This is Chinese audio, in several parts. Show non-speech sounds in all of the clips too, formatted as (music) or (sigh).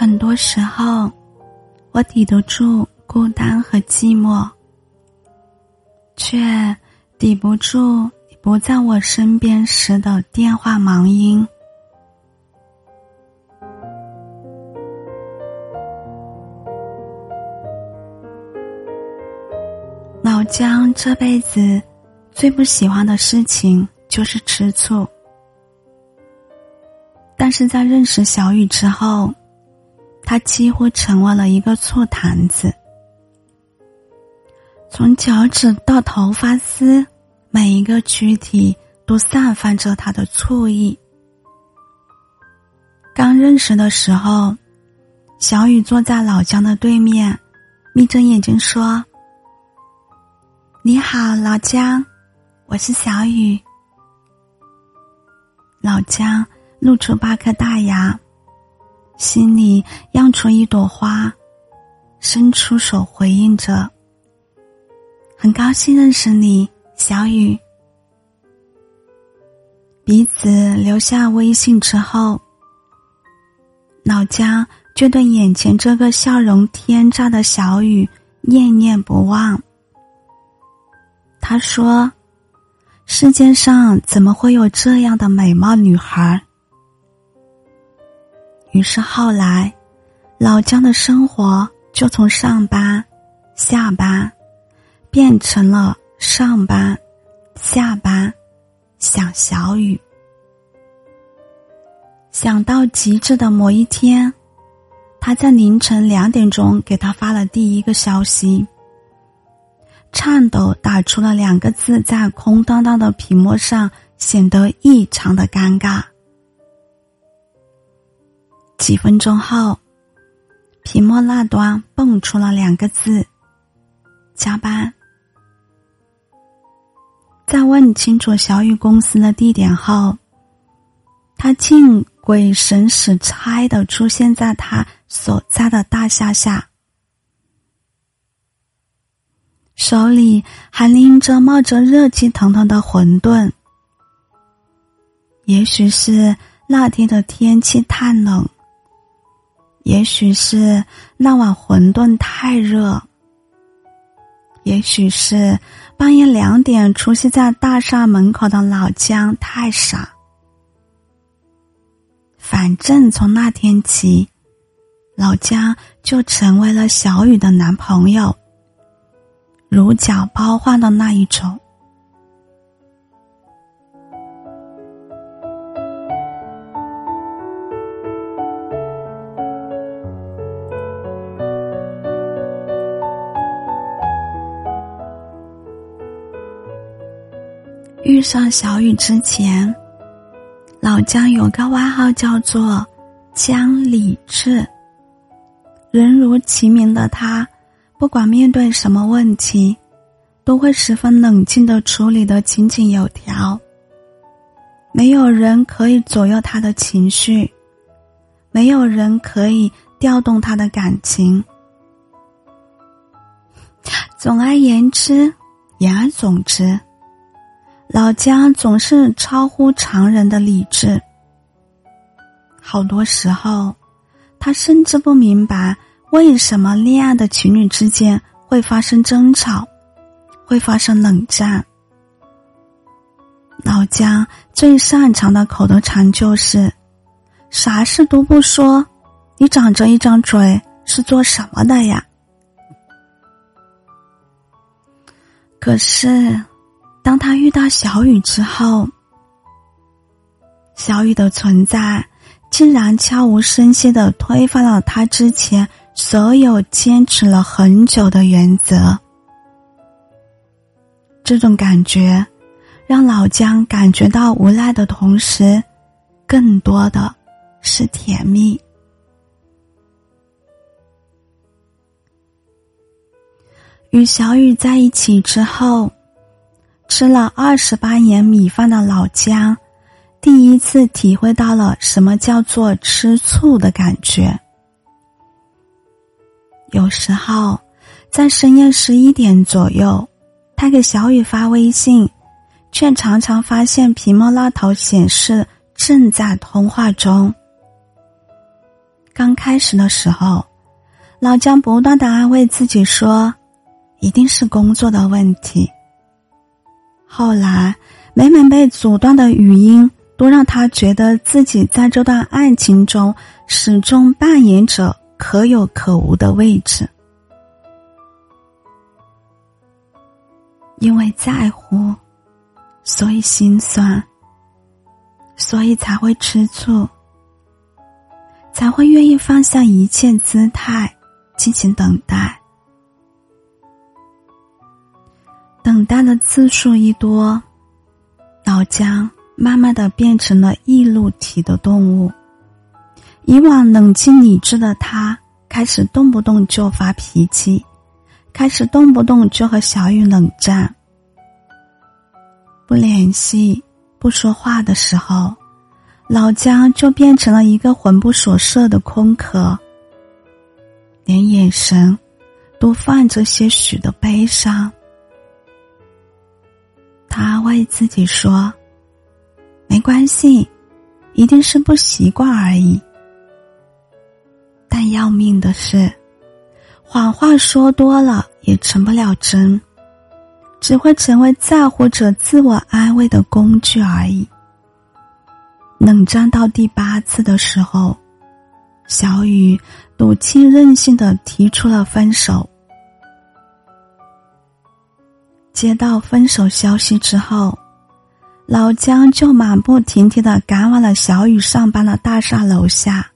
很多时候，我抵得住孤单和寂寞，却抵不住你不在我身边时的电话忙音。老姜这辈子最不喜欢的事情就是吃醋，但是在认识小雨之后。他几乎成为了一个醋坛子，从脚趾到头发丝，每一个躯体都散发着他的醋意。刚认识的时候，小雨坐在老姜的对面，眯着眼睛说：“你好，老姜，我是小雨。”老姜露出八颗大牙。心里漾出一朵花，伸出手回应着。很高兴认识你，小雨。彼此留下微信之后，老姜就对眼前这个笑容天真的小雨念念不忘。他说：“世界上怎么会有这样的美貌女孩？”于是后来，老姜的生活就从上班、下班，变成了上班、下班，想小雨。想到极致的某一天，他在凌晨两点钟给他发了第一个消息，颤抖打出了两个字，在空荡荡的屏幕上显得异常的尴尬。几分钟后，屏幕那端蹦出了两个字：“加班。”在问清楚小雨公司的地点后，他竟鬼神使差的出现在他所在的大厦下，手里还拎着冒着热气腾腾的馄饨。也许是那天的天气太冷。也许是那碗馄饨太热，也许是半夜两点出现在大厦门口的老姜太傻。反正从那天起，老姜就成为了小雨的男朋友，如假包换的那一种。遇上小雨之前，老姜有个外号叫做“姜理智”。人如其名的他，不管面对什么问题，都会十分冷静的处理的井井有条。没有人可以左右他的情绪，没有人可以调动他的感情。总而言之，言而总之。老姜总是超乎常人的理智，好多时候，他甚至不明白为什么恋爱的情侣之间会发生争吵，会发生冷战。老姜最擅长的口头禅就是：“啥事都不说，你长着一张嘴是做什么的呀？”可是。当他遇到小雨之后，小雨的存在竟然悄无声息的推翻了他之前所有坚持了很久的原则。这种感觉让老姜感觉到无奈的同时，更多的是甜蜜。与小雨在一起之后。吃了二十八年米饭的老姜，第一次体会到了什么叫做吃醋的感觉。有时候，在深夜十一点左右，他给小雨发微信，却常常发现屏幕那头显示正在通话中。刚开始的时候，老姜不断的安慰自己说：“一定是工作的问题。”后来，每每被阻断的语音，都让他觉得自己在这段爱情中始终扮演着可有可无的位置。因为在乎，所以心酸，所以才会吃醋。才会愿意放下一切姿态，进行等待。等待的次数一多，老姜慢慢的变成了易怒体的动物。以往冷静理智的他，开始动不动就发脾气，开始动不动就和小雨冷战。不联系、不说话的时候。老姜就变成了一个魂不守舍的空壳，连眼神都泛着些许的悲伤。他安慰自己说：“没关系，一定是不习惯而已。”但要命的是，谎话说多了也成不了真，只会成为在乎者自我安慰的工具而已。冷战到第八次的时候，小雨赌气任性的提出了分手。接到分手消息之后，老姜就马不停蹄的赶往了小雨上班的大厦楼下，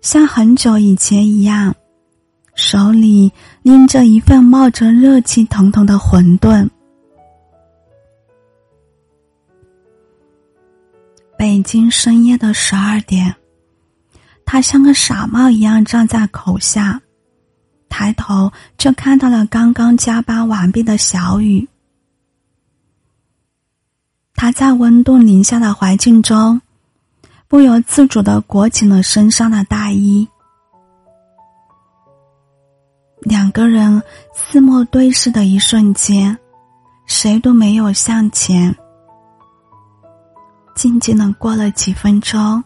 像很久以前一样，手里拎着一份冒着热气腾腾的馄饨。北京深夜的十二点，他像个傻帽一样站在口下，抬头就看到了刚刚加班完毕的小雨。他在温度零下的环境中，不由自主的裹紧了身上的大衣。两个人四目对视的一瞬间，谁都没有向前。静静的过了几分钟，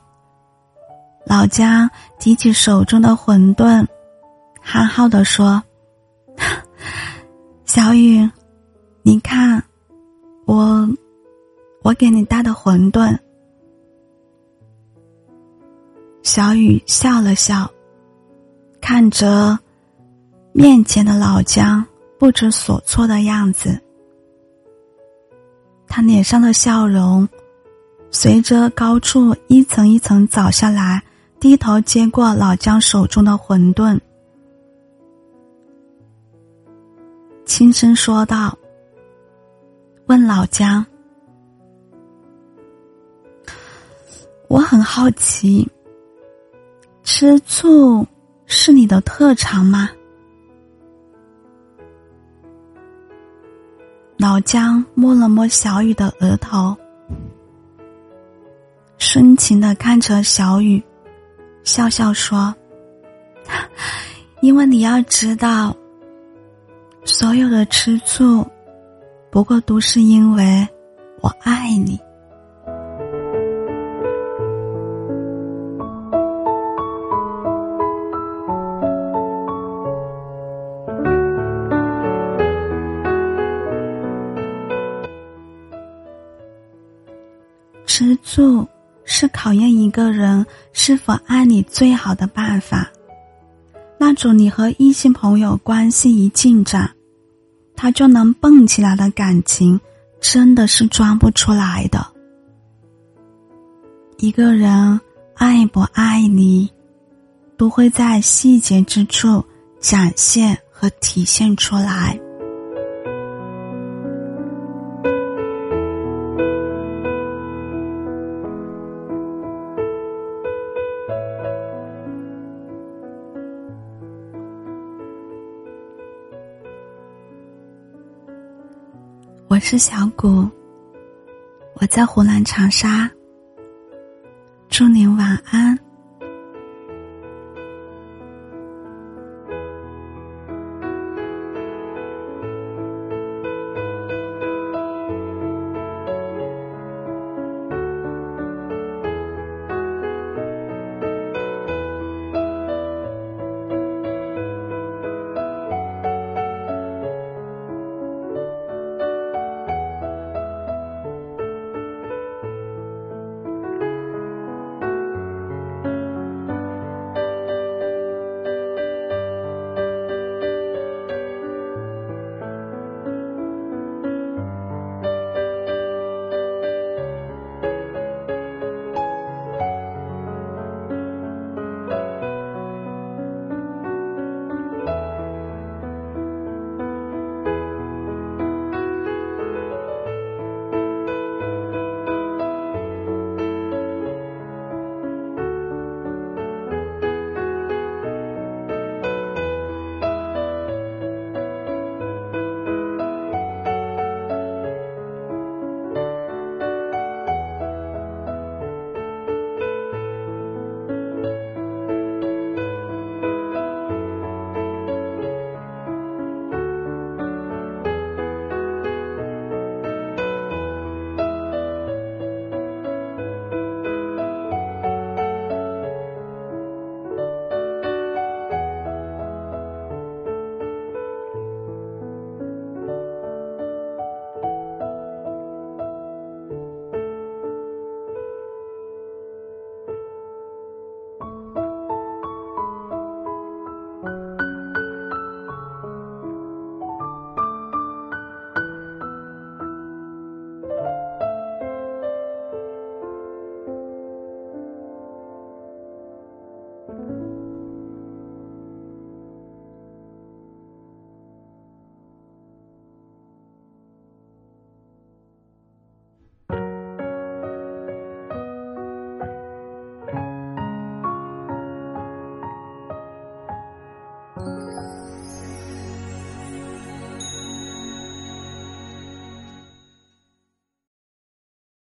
老姜提起手中的馄饨，憨厚的说：“小雨，你看，我，我给你带的馄饨。”小雨笑了笑，看着面前的老姜不知所措的样子，他脸上的笑容。随着高处一层一层早下来，低头接过老姜手中的馄饨，轻声说道：“问老姜，我很好奇，吃醋是你的特长吗？”老姜摸了摸小雨的额头。深情的看着小雨，笑笑说：“ (laughs) 因为你要知道，所有的吃醋，不过都是因为我爱你。吃醋。”是考验一个人是否爱你最好的办法。那种你和异性朋友关系一进展，他就能蹦起来的感情，真的是装不出来的。一个人爱不爱你，都会在细节之处展现和体现出来。我是小谷，我在湖南长沙。祝您晚安。